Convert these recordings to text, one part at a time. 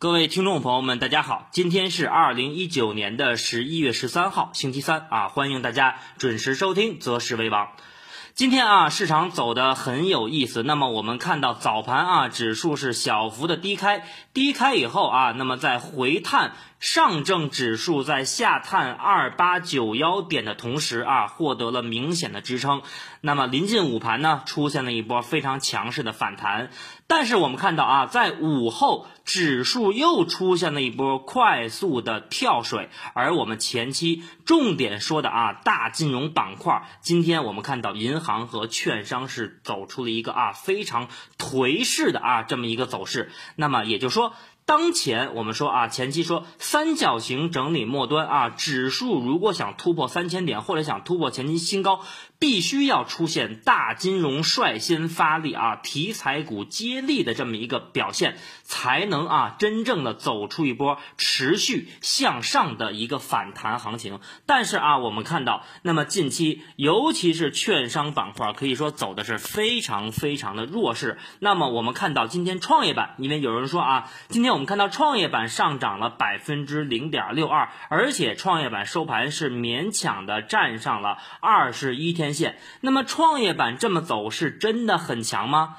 各位听众朋友们，大家好，今天是二零一九年的十一月十三号，星期三啊，欢迎大家准时收听《择时为王》。今天啊，市场走的很有意思。那么我们看到早盘啊，指数是小幅的低开，低开以后啊，那么在回探上证指数在下探二八九幺点的同时啊，获得了明显的支撑。那么临近午盘呢，出现了一波非常强势的反弹。但是我们看到啊，在午后指数又出现了一波快速的跳水，而我们前期重点说的啊大金融板块，今天我们看到银行和券商是走出了一个啊非常颓势的啊这么一个走势。那么也就是说。当前我们说啊，前期说三角形整理末端啊，指数如果想突破三千点或者想突破前期新高，必须要出现大金融率先发力啊，题材股接力的这么一个表现，才能啊真正的走出一波持续向上的一个反弹行情。但是啊，我们看到，那么近期尤其是券商板块，可以说走的是非常非常的弱势。那么我们看到今天创业板，因为有人说啊，今天我。们看到创业板上涨了百分之零点六二，而且创业板收盘是勉强的站上了二十一天线。那么创业板这么走是真的很强吗？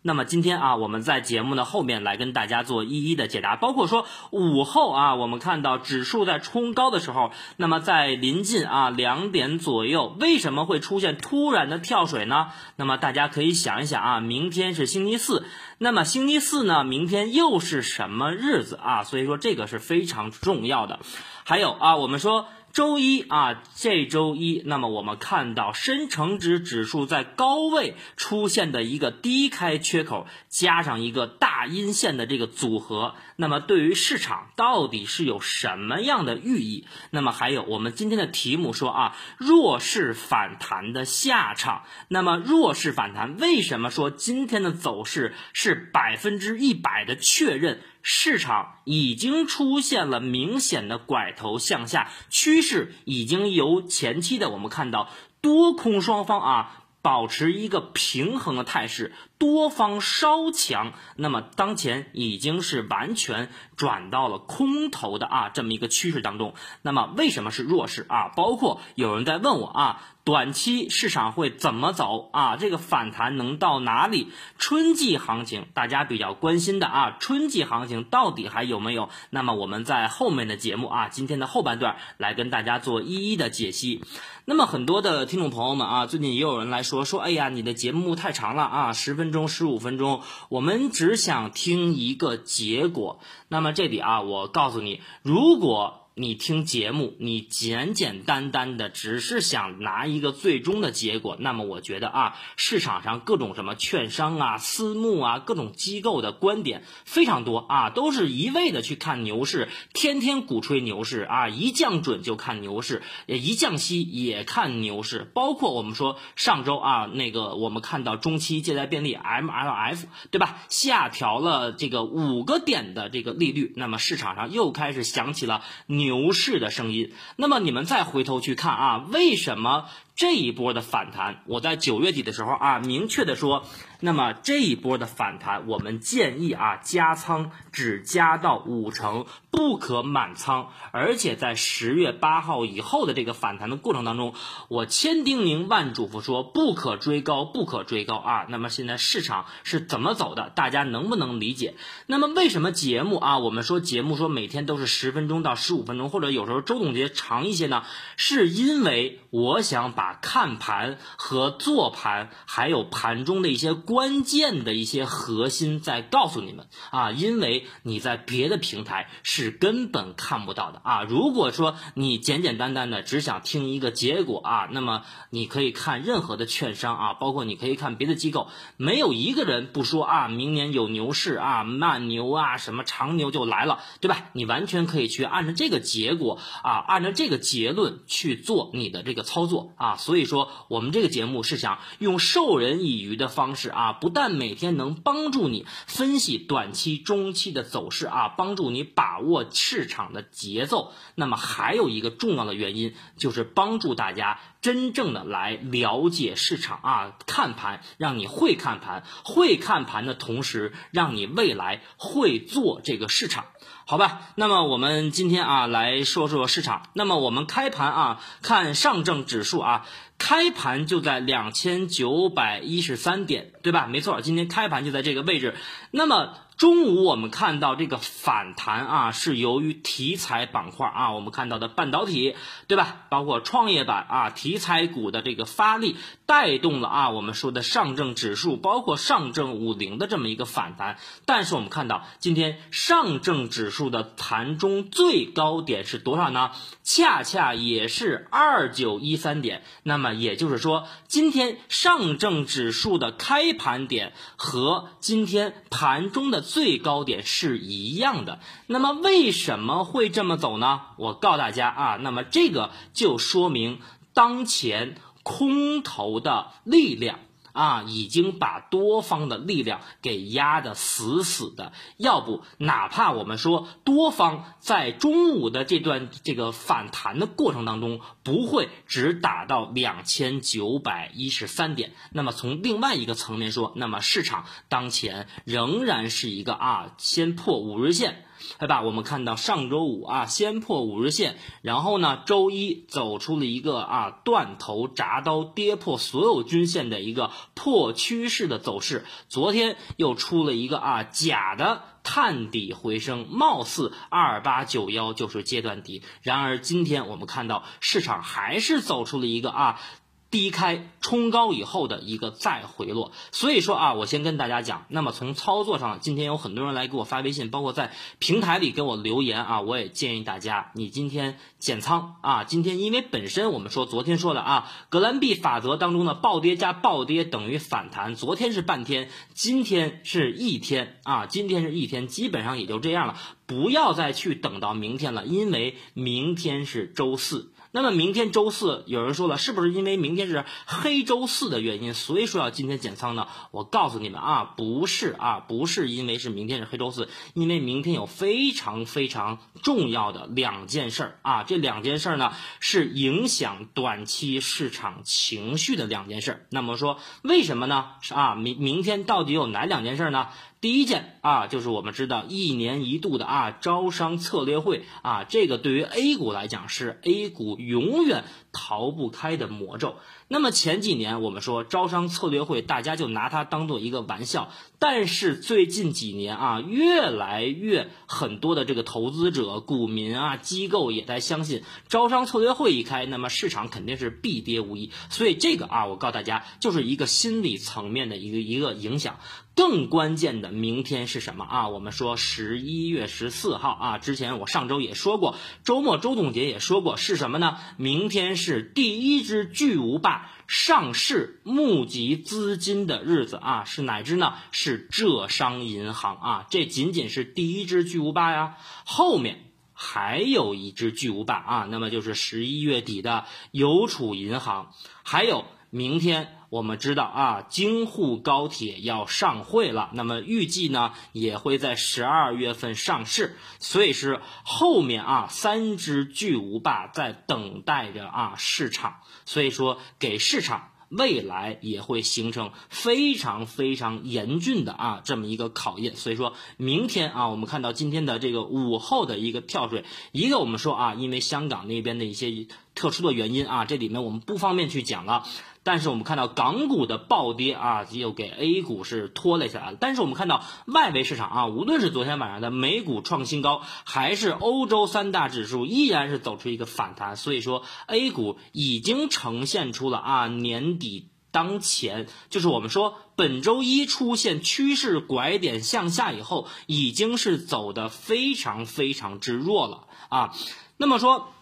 那么今天啊，我们在节目的后面来跟大家做一一的解答，包括说午后啊，我们看到指数在冲高的时候，那么在临近啊两点左右，为什么会出现突然的跳水呢？那么大家可以想一想啊，明天是星期四，那么星期四呢，明天又是什么日子啊？所以说这个是非常重要的。还有啊，我们说。周一啊，这周一，那么我们看到深成指指数在高位出现的一个低开缺口，加上一个大阴线的这个组合，那么对于市场到底是有什么样的寓意？那么还有我们今天的题目说啊，弱势反弹的下场。那么弱势反弹为什么说今天的走势是百分之一百的确认？市场已经出现了明显的拐头向下趋势，已经由前期的我们看到多空双方啊保持一个平衡的态势。多方稍强，那么当前已经是完全转到了空头的啊这么一个趋势当中。那么为什么是弱势啊？包括有人在问我啊，短期市场会怎么走啊？这个反弹能到哪里？春季行情大家比较关心的啊，春季行情到底还有没有？那么我们在后面的节目啊，今天的后半段来跟大家做一一的解析。那么很多的听众朋友们啊，最近也有人来说说，哎呀，你的节目太长了啊，十分。分钟十五分钟，我们只想听一个结果。那么这里啊，我告诉你，如果。你听节目，你简简单单的只是想拿一个最终的结果，那么我觉得啊，市场上各种什么券商啊、私募啊、各种机构的观点非常多啊，都是一味的去看牛市，天天鼓吹牛市啊，一降准就看牛市，一降息也看牛市。包括我们说上周啊，那个我们看到中期借贷便利 MLF 对吧，下调了这个五个点的这个利率，那么市场上又开始响起了牛。牛市的声音，那么你们再回头去看啊，为什么？这一波的反弹，我在九月底的时候啊，明确的说，那么这一波的反弹，我们建议啊加仓只加到五成，不可满仓。而且在十月八号以后的这个反弹的过程当中，我千叮咛万嘱咐说，不可追高，不可追高啊。那么现在市场是怎么走的？大家能不能理解？那么为什么节目啊，我们说节目说每天都是十分钟到十五分钟，或者有时候周总结长一些呢？是因为我想把看盘和做盘，还有盘中的一些关键的一些核心，再告诉你们啊，因为你在别的平台是根本看不到的啊。如果说你简简单单的只想听一个结果啊，那么你可以看任何的券商啊，包括你可以看别的机构，没有一个人不说啊，明年有牛市啊，慢牛啊，什么长牛就来了，对吧？你完全可以去按照这个结果啊，按照这个结论去做你的这个操作啊。所以说，我们这个节目是想用授人以渔的方式啊，不但每天能帮助你分析短期、中期的走势啊，帮助你把握市场的节奏，那么还有一个重要的原因，就是帮助大家真正的来了解市场啊，看盘，让你会看盘，会看盘的同时，让你未来会做这个市场。好吧，那么我们今天啊来说说市场。那么我们开盘啊看上证指数啊，开盘就在两千九百一十三点，对吧？没错，今天开盘就在这个位置。那么。中午我们看到这个反弹啊，是由于题材板块啊，我们看到的半导体，对吧？包括创业板啊，题材股的这个发力，带动了啊，我们说的上证指数，包括上证五零的这么一个反弹。但是我们看到今天上证指数的盘中最高点是多少呢？恰恰也是二九一三点。那么也就是说，今天上证指数的开盘点和今天盘中的。最高点是一样的，那么为什么会这么走呢？我告诉大家啊，那么这个就说明当前空头的力量。啊，已经把多方的力量给压得死死的。要不，哪怕我们说多方在中午的这段这个反弹的过程当中，不会只打到两千九百一十三点。那么从另外一个层面说，那么市场当前仍然是一个啊，先破五日线。对吧？我们看到上周五啊，先破五日线，然后呢，周一走出了一个啊断头铡刀，跌破所有均线的一个破趋势的走势。昨天又出了一个啊假的探底回升，貌似二八九幺就是阶段底。然而今天我们看到市场还是走出了一个啊。低开冲高以后的一个再回落，所以说啊，我先跟大家讲，那么从操作上，今天有很多人来给我发微信，包括在平台里给我留言啊，我也建议大家，你今天减仓啊，今天因为本身我们说昨天说的啊，格兰币法则当中的暴跌加暴跌等于反弹，昨天是半天，今天是一天啊，今天是一天，基本上也就这样了，不要再去等到明天了，因为明天是周四。那么明天周四，有人说了，是不是因为明天是黑周四的原因，所以说要今天减仓呢？我告诉你们啊，不是啊，不是因为是明天是黑周四，因为明天有非常非常重要的两件事儿啊，这两件事儿呢是影响短期市场情绪的两件事儿。那么说为什么呢？是啊，明明天到底有哪两件事儿呢？第一件啊，就是我们知道一年一度的啊招商策略会啊，这个对于 A 股来讲是 A 股永远逃不开的魔咒。那么前几年我们说招商策略会，大家就拿它当做一个玩笑。但是最近几年啊，越来越很多的这个投资者、股民啊、机构也在相信，招商策略会一开，那么市场肯定是必跌无疑。所以这个啊，我告诉大家，就是一个心理层面的一个一个影响。更关键的，明天是什么啊？我们说十一月十四号啊，之前我上周也说过，周末周总结也说过，是什么呢？明天是第一只巨无霸上市募集资金的日子啊，是哪只呢？是浙商银行啊，这仅仅是第一只巨无霸呀，后面还有一只巨无霸啊，那么就是十一月底的邮储银行，还有明天。我们知道啊，京沪高铁要上会了，那么预计呢也会在十二月份上市，所以是后面啊三只巨无霸在等待着啊市场，所以说给市场未来也会形成非常非常严峻的啊这么一个考验，所以说明天啊我们看到今天的这个午后的一个跳水，一个我们说啊因为香港那边的一些特殊的原因啊，这里面我们不方便去讲了。但是我们看到港股的暴跌啊，又给 A 股是拖累下来了。但是我们看到外围市场啊，无论是昨天晚上的美股创新高，还是欧洲三大指数依然是走出一个反弹。所以说 A 股已经呈现出了啊年底当前，就是我们说本周一出现趋势拐点向下以后，已经是走的非常非常之弱了啊。那么说。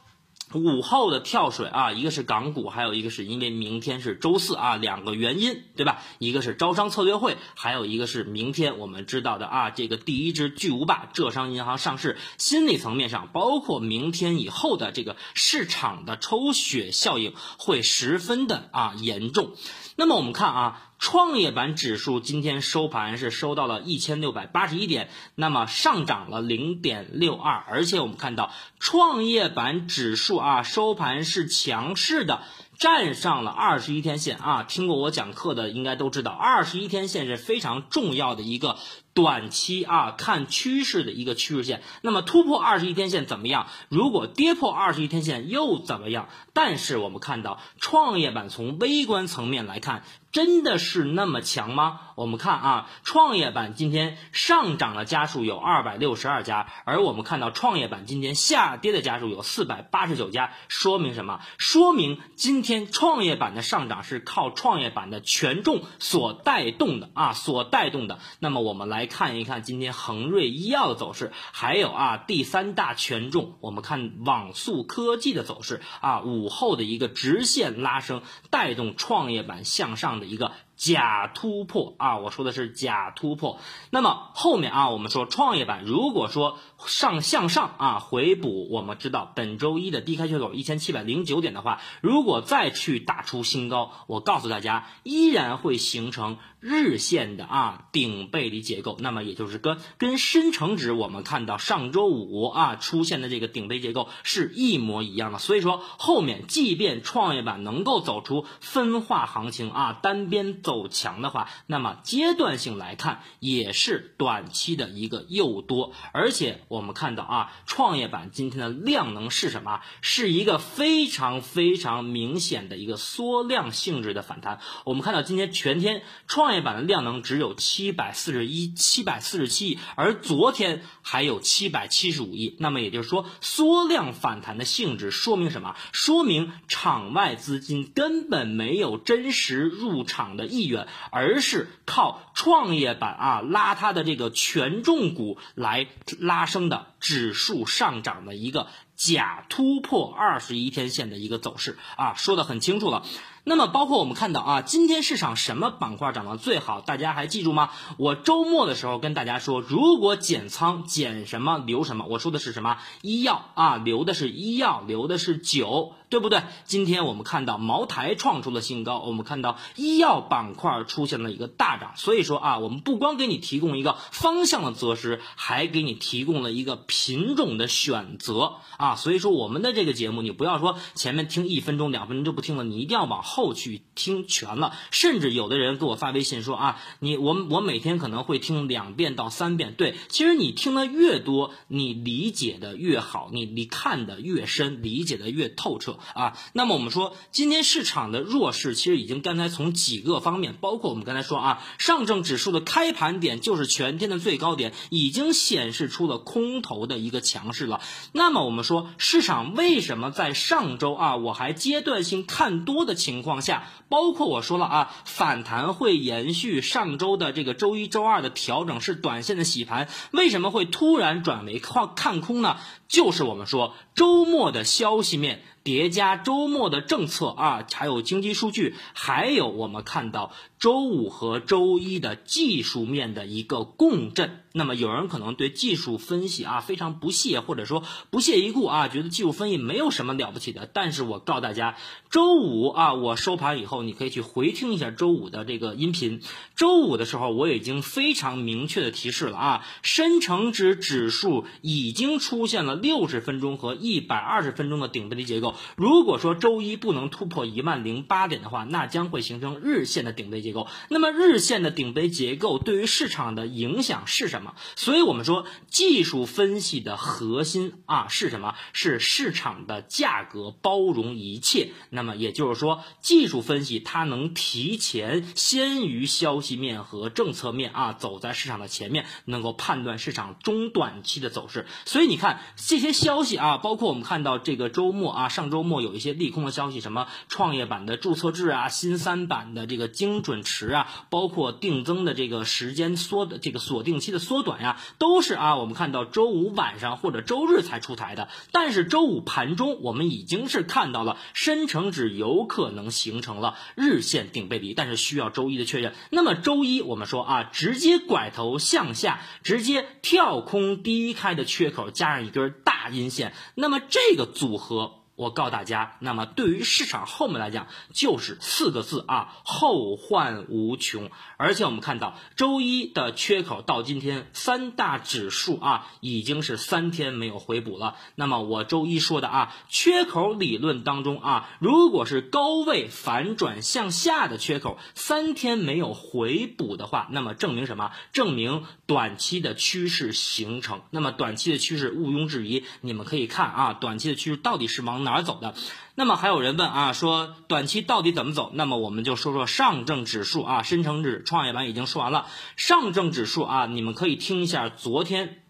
午后的跳水啊，一个是港股，还有一个是因为明天是周四啊，两个原因，对吧？一个是招商策略会，还有一个是明天我们知道的啊，这个第一支巨无霸浙商银行上市，心理层面上，包括明天以后的这个市场的抽血效应会十分的啊严重。那么我们看啊。创业板指数今天收盘是收到了一千六百八十一点，那么上涨了零点六二，而且我们看到创业板指数啊收盘是强势的，站上了二十一天线啊。听过我讲课的应该都知道，二十一天线是非常重要的一个短期啊看趋势的一个趋势线。那么突破二十一天线怎么样？如果跌破二十一天线又怎么样？但是我们看到创业板从微观层面来看。真的是那么强吗？我们看啊，创业板今天上涨的家数有二百六十二家，而我们看到创业板今天下跌的家数有四百八十九家，说明什么？说明今天创业板的上涨是靠创业板的权重所带动的啊，所带动的。那么我们来看一看今天恒瑞医药的走势，还有啊第三大权重，我们看网速科技的走势啊，午后的一个直线拉升，带动创业板向上的。一个。假突破啊，我说的是假突破。那么后面啊，我们说创业板如果说上向上啊回补，我们知道本周一的低开缺口一千七百零九点的话，如果再去打出新高，我告诉大家依然会形成日线的啊顶背离结构。那么也就是跟跟深成指我们看到上周五啊出现的这个顶背结构是一模一样的。所以说后面即便创业板能够走出分化行情啊单边。走强的话，那么阶段性来看也是短期的一个诱多，而且我们看到啊，创业板今天的量能是什么？是一个非常非常明显的一个缩量性质的反弹。我们看到今天全天创业板的量能只有七百四十一、七百四十七亿，而昨天还有七百七十五亿。那么也就是说，缩量反弹的性质说明什么？说明场外资金根本没有真实入场的。意愿，而是靠创业板啊拉它的这个权重股来拉升的指数上涨的一个假突破二十一天线的一个走势啊，说的很清楚了。那么，包括我们看到啊，今天市场什么板块涨得最好？大家还记住吗？我周末的时候跟大家说，如果减仓减什么留什么，我说的是什么？医药啊，留的是医药，留的是酒，对不对？今天我们看到茅台创出了新高，我们看到医药板块出现了一个大涨。所以说啊，我们不光给你提供一个方向的择时，还给你提供了一个品种的选择啊。所以说，我们的这个节目，你不要说前面听一分钟、两分钟就不听了，你一定要往后。后去听全了，甚至有的人给我发微信说啊，你我我每天可能会听两遍到三遍。对，其实你听的越多，你理解的越好，你你看的越深，理解的越透彻啊。那么我们说，今天市场的弱势，其实已经刚才从几个方面，包括我们刚才说啊，上证指数的开盘点就是全天的最高点，已经显示出了空头的一个强势了。那么我们说，市场为什么在上周啊，我还阶段性看多的情况？况下，包括我说了啊，反弹会延续上周的这个周一周二的调整是短线的洗盘，为什么会突然转为看看空呢？就是我们说周末的消息面。叠加周末的政策啊，还有经济数据，还有我们看到周五和周一的技术面的一个共振。那么有人可能对技术分析啊非常不屑，或者说不屑一顾啊，觉得技术分析没有什么了不起的。但是我告诉大家，周五啊，我收盘以后，你可以去回听一下周五的这个音频。周五的时候，我已经非常明确的提示了啊，深成指指数已经出现了六十分钟和一百二十分钟的顶背离结构。如果说周一不能突破一万零八点的话，那将会形成日线的顶背结构。那么日线的顶背结构对于市场的影响是什么？所以我们说技术分析的核心啊是什么？是市场的价格包容一切。那么也就是说，技术分析它能提前先于消息面和政策面啊走在市场的前面，能够判断市场中短期的走势。所以你看这些消息啊，包括我们看到这个周末啊上。周末有一些利空的消息，什么创业板的注册制啊，新三板的这个精准池啊，包括定增的这个时间缩的这个锁定期的缩短呀，都是啊，我们看到周五晚上或者周日才出台的。但是周五盘中，我们已经是看到了深成指有可能形成了日线顶背离，但是需要周一的确认。那么周一我们说啊，直接拐头向下，直接跳空低开的缺口，加上一根大阴线，那么这个组合。我告诉大家，那么对于市场后面来讲，就是四个字啊，后患无穷。而且我们看到周一的缺口到今天，三大指数啊已经是三天没有回补了。那么我周一说的啊，缺口理论当中啊，如果是高位反转向下的缺口，三天没有回补的话，那么证明什么？证明短期的趋势形成。那么短期的趋势毋庸置疑，你们可以看啊，短期的趋势到底是往哪儿走的？那么还有人问啊，说短期到底怎么走？那么我们就说说上证指数啊，深成指、创业板已经说完了，上证指数啊，你们可以听一下昨天。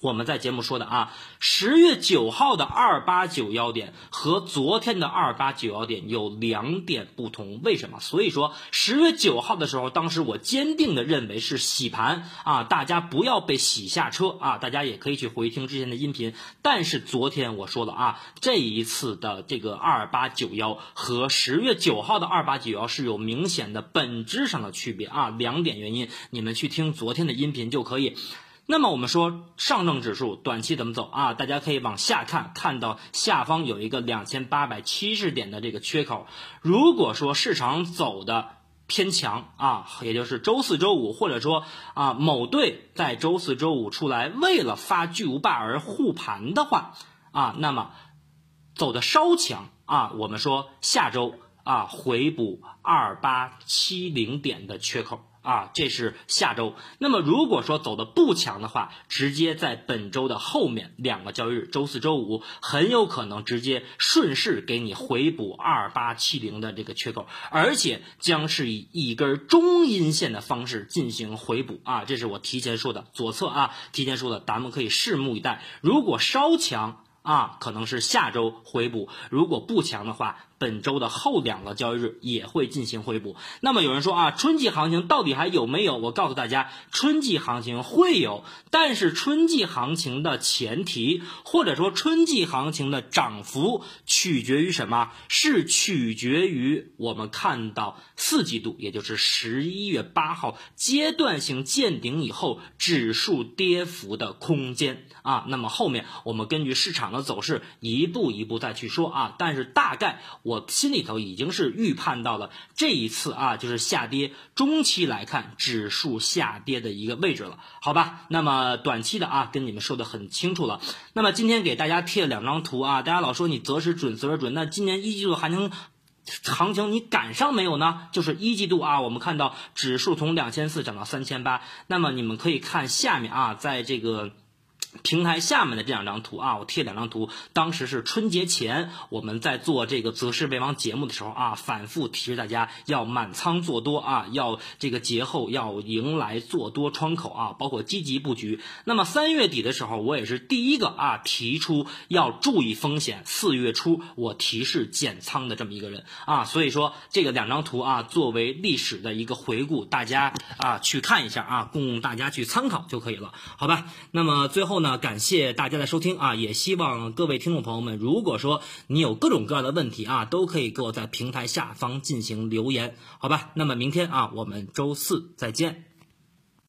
我们在节目说的啊，十月九号的二八九幺点和昨天的二八九幺点有两点不同，为什么？所以说十月九号的时候，当时我坚定的认为是洗盘啊，大家不要被洗下车啊，大家也可以去回听之前的音频。但是昨天我说了啊，这一次的这个二八九幺和十月九号的二八九幺是有明显的本质上的区别啊，两点原因，你们去听昨天的音频就可以。那么我们说上证指数短期怎么走啊？大家可以往下看，看到下方有一个两千八百七十点的这个缺口。如果说市场走的偏强啊，也就是周四周五，或者说啊某队在周四周五出来为了发巨无霸而护盘的话啊，那么走的稍强啊，我们说下周啊回补二八七零点的缺口。啊，这是下周。那么如果说走的不强的话，直接在本周的后面两个交易日，周四周五，很有可能直接顺势给你回补二八七零的这个缺口，而且将是以一根中阴线的方式进行回补啊。这是我提前说的，左侧啊，提前说的，咱们可以拭目以待。如果稍强啊，可能是下周回补；如果不强的话。本周的后两个交易日也会进行回补。那么有人说啊，春季行情到底还有没有？我告诉大家，春季行情会有，但是春季行情的前提，或者说春季行情的涨幅，取决于什么？是取决于我们看到四季度，也就是十一月八号阶段性见顶以后，指数跌幅的空间啊。那么后面我们根据市场的走势，一步一步再去说啊。但是大概。我心里头已经是预判到了这一次啊，就是下跌中期来看指数下跌的一个位置了，好吧？那么短期的啊，跟你们说的很清楚了。那么今天给大家贴了两张图啊，大家老说你择时准择时准，那今年一季度行情行情你赶上没有呢？就是一季度啊，我们看到指数从两千四涨到三千八，那么你们可以看下面啊，在这个。平台下面的这两张图啊，我贴两张图。当时是春节前，我们在做这个择时为王节目的时候啊，反复提示大家要满仓做多啊，要这个节后要迎来做多窗口啊，包括积极布局。那么三月底的时候，我也是第一个啊提出要注意风险。四月初我提示减仓的这么一个人啊，所以说这个两张图啊，作为历史的一个回顾，大家啊去看一下啊，供大家去参考就可以了，好吧？那么最后后。呢，感谢大家的收听啊！也希望各位听众朋友们，如果说你有各种各样的问题啊，都可以给我在平台下方进行留言，好吧？那么明天啊，我们周四再见。